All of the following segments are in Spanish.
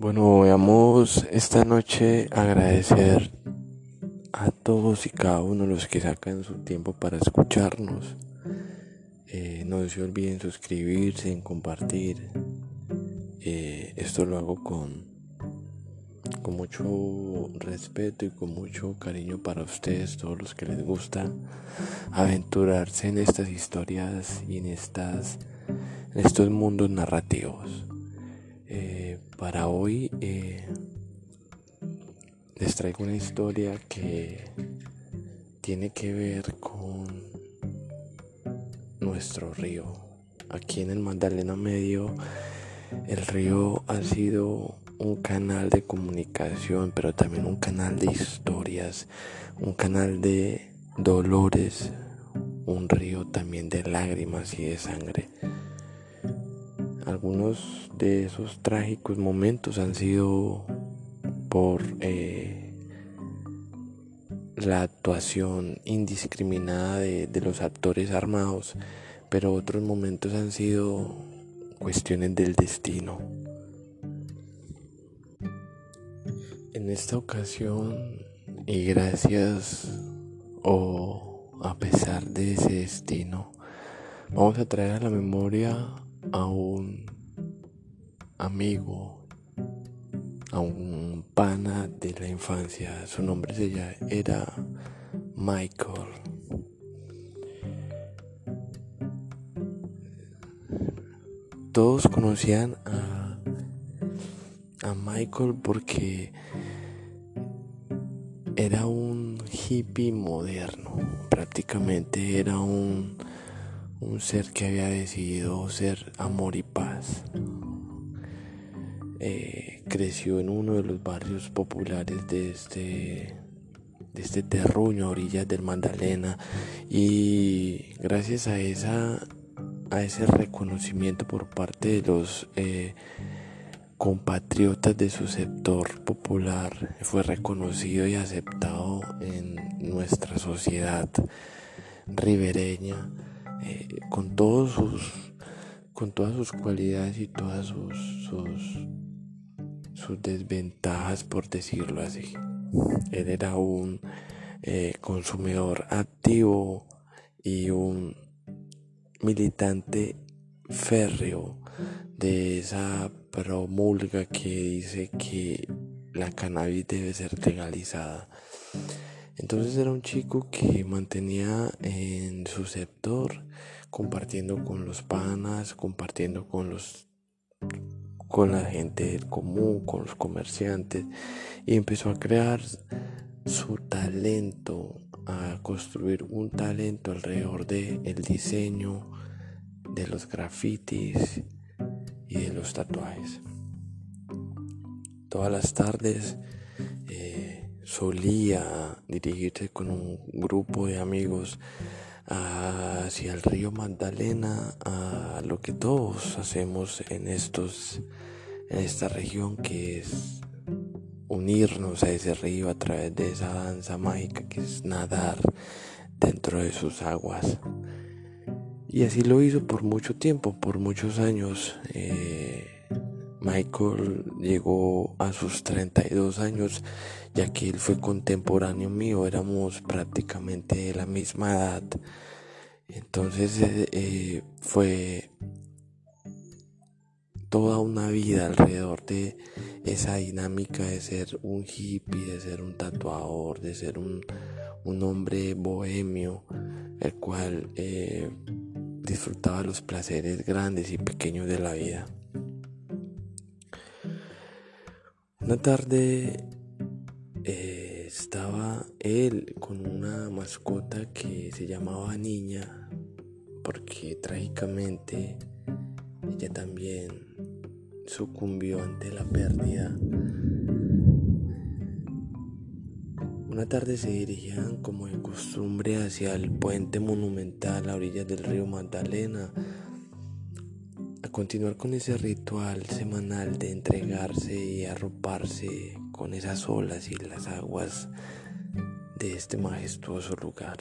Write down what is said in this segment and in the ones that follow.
Bueno, vamos esta noche agradecer a todos y cada uno los que sacan su tiempo para escucharnos. Eh, no se olviden suscribirse, en compartir. Eh, esto lo hago con, con mucho respeto y con mucho cariño para ustedes, todos los que les gusta aventurarse en estas historias y en, estas, estos mundos narrativos. Eh, para hoy eh, les traigo una historia que tiene que ver con nuestro río. Aquí en el Magdalena Medio el río ha sido un canal de comunicación, pero también un canal de historias, un canal de dolores, un río también de lágrimas y de sangre. Algunos de esos trágicos momentos han sido por eh, la actuación indiscriminada de, de los actores armados, pero otros momentos han sido cuestiones del destino. En esta ocasión, y gracias o a pesar de ese destino, vamos a traer a la memoria a un amigo, a un pana de la infancia. Su nombre se llama, era Michael. Todos conocían a, a Michael porque era un hippie moderno, prácticamente era un un ser que había decidido ser amor y paz. Eh, creció en uno de los barrios populares de este, de este terruño a orillas del Magdalena y gracias a, esa, a ese reconocimiento por parte de los eh, compatriotas de su sector popular fue reconocido y aceptado en nuestra sociedad ribereña eh, con todos sus con todas sus cualidades y todas sus, sus, desventajas por decirlo así. Él era un eh, consumidor activo y un militante férreo de esa promulga que dice que la cannabis debe ser legalizada entonces era un chico que mantenía en su sector compartiendo con los panas, compartiendo con los con la gente común, con los comerciantes y empezó a crear su talento, a construir un talento alrededor de el diseño, de los grafitis y de los tatuajes. Todas las tardes solía dirigirse con un grupo de amigos hacia el río Magdalena, a lo que todos hacemos en estos en esta región que es unirnos a ese río a través de esa danza mágica que es nadar dentro de sus aguas. Y así lo hizo por mucho tiempo, por muchos años. Eh, Michael llegó a sus 32 años, ya que él fue contemporáneo mío, éramos prácticamente de la misma edad. Entonces eh, eh, fue toda una vida alrededor de esa dinámica de ser un hippie, de ser un tatuador, de ser un, hombre bohemio, el cual eh, disfrutaba los placeres grandes y pequeños de la vida. Una tarde eh, estaba él con una mascota que se llamaba Niña, porque trágicamente ella también sucumbió ante la pérdida. Una tarde se dirigían como de costumbre hacia el puente monumental a orillas del río Magdalena continuar con ese ritual semanal de entregarse y arroparse con esas olas y las aguas de este majestuoso lugar.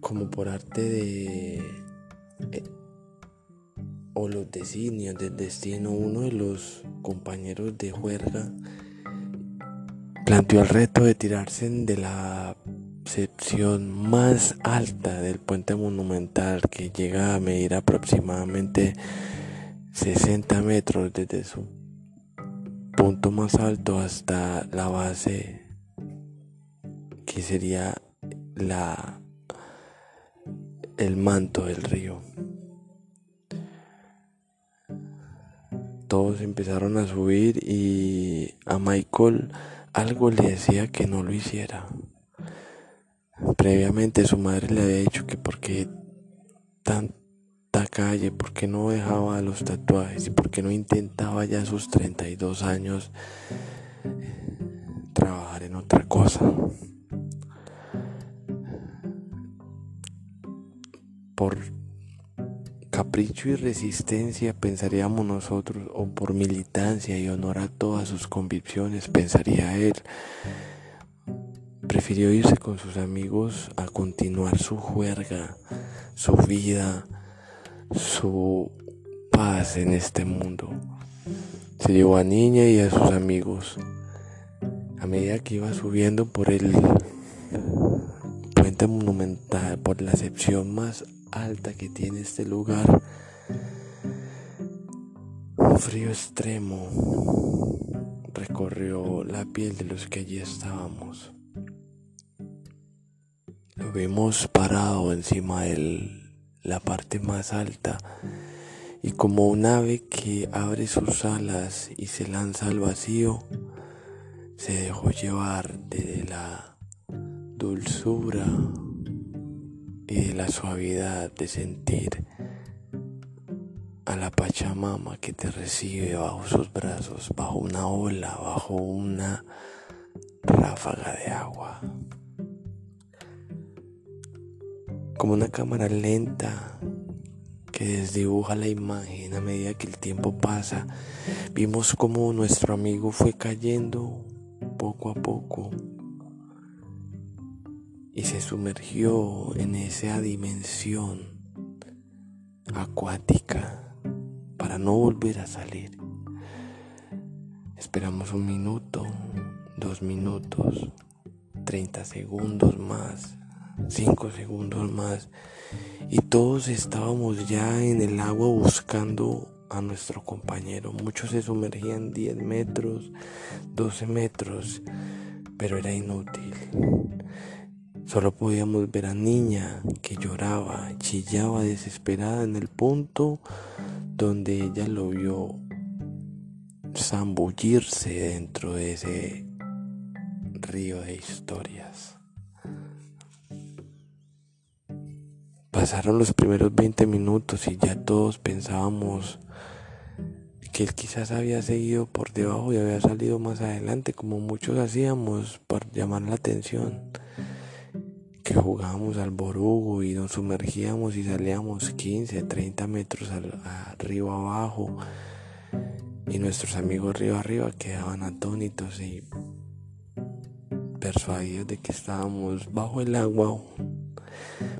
Como por arte de, eh, o los designios del destino, uno de los compañeros de juerga planteó el reto de tirarse de la sección más alta del puente monumental que llega a medir aproximadamente 60 metros desde su punto más alto hasta la base que sería la el manto del río. Todos empezaron a subir y a Michael algo le decía que no lo hiciera. Previamente su madre le había dicho que porque tanta calle, porque no dejaba los tatuajes y porque no intentaba ya a sus 32 años trabajar en otra cosa. Por capricho y resistencia pensaríamos nosotros, o por militancia y honor a todas sus convicciones pensaría él. Prefirió irse con sus amigos a continuar su juerga, su vida, su paz en este mundo. Se llevó a Niña y a sus amigos. A medida que iba subiendo por el puente monumental, por la sección más alta que tiene este lugar, un frío extremo recorrió la piel de los que allí estábamos. Lo parado encima de la parte más alta y como un ave que abre sus alas y se lanza al vacío, se dejó llevar de la dulzura y de la suavidad de sentir a la Pachamama que te recibe bajo sus brazos, bajo una ola, bajo una ráfaga de agua. Como una cámara lenta que desdibuja la imagen a medida que el tiempo pasa. Vimos como nuestro amigo fue cayendo poco a poco y se sumergió en esa dimensión acuática para no volver a salir. Esperamos un minuto, dos minutos, treinta segundos más cinco segundos más y todos estábamos ya en el agua buscando a nuestro compañero. Muchos se sumergían 10 metros, 12 metros, pero era inútil. Solo podíamos ver a niña que lloraba, chillaba desesperada en el punto donde ella lo vio zambullirse dentro de ese río de historias. Pasaron los primeros 20 minutos y ya todos pensábamos que él quizás había seguido por debajo y había salido más adelante, como muchos hacíamos para llamar la atención. Que jugábamos al borugo y nos sumergíamos y salíamos 15, 30 metros arriba abajo. Y nuestros amigos arriba arriba quedaban atónitos y persuadidos de que estábamos bajo el agua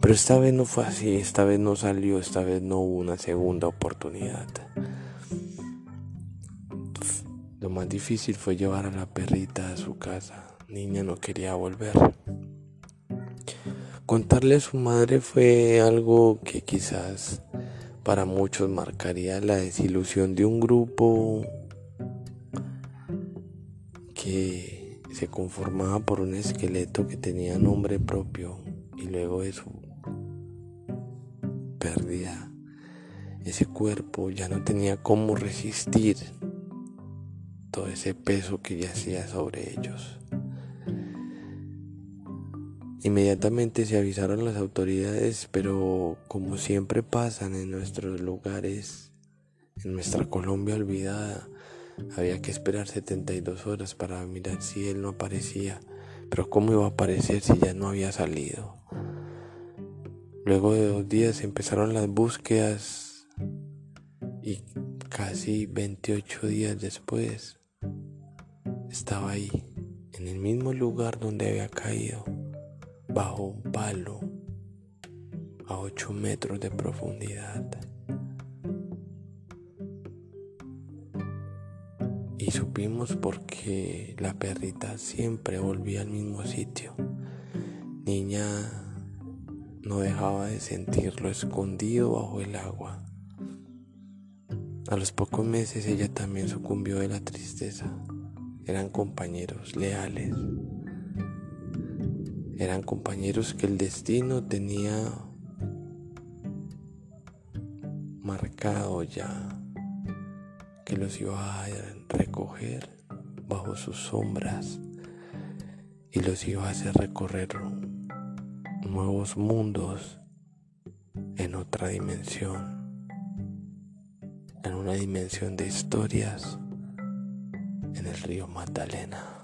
pero esta vez no fue así, esta vez no salió, esta vez no hubo una segunda oportunidad. Lo más difícil fue llevar a la perrita a su casa. Niña no quería volver. Contarle a su madre fue algo que quizás para muchos marcaría la desilusión de un grupo que se conformaba por un esqueleto que tenía nombre propio y luego de su ese cuerpo ya no tenía cómo resistir todo ese peso que yacía sobre ellos. Inmediatamente se avisaron las autoridades, pero como siempre pasan en nuestros lugares, en nuestra Colombia olvidada, había que esperar 72 horas para mirar si él no aparecía. Pero ¿cómo iba a aparecer si ya no había salido? Luego de dos días empezaron las búsquedas y casi 28 días después estaba ahí, en el mismo lugar donde había caído, bajo un palo a 8 metros de profundidad. Y supimos porque la perrita siempre volvía al mismo sitio. Niña no dejaba de sentirlo escondido bajo el agua. A los pocos meses ella también sucumbió de la tristeza. Eran compañeros leales. Eran compañeros que el destino tenía marcado ya, que los iba a recoger bajo sus sombras y los iba a hacer recorrer nuevos mundos en otra dimensión, en una dimensión de historias en el río Magdalena.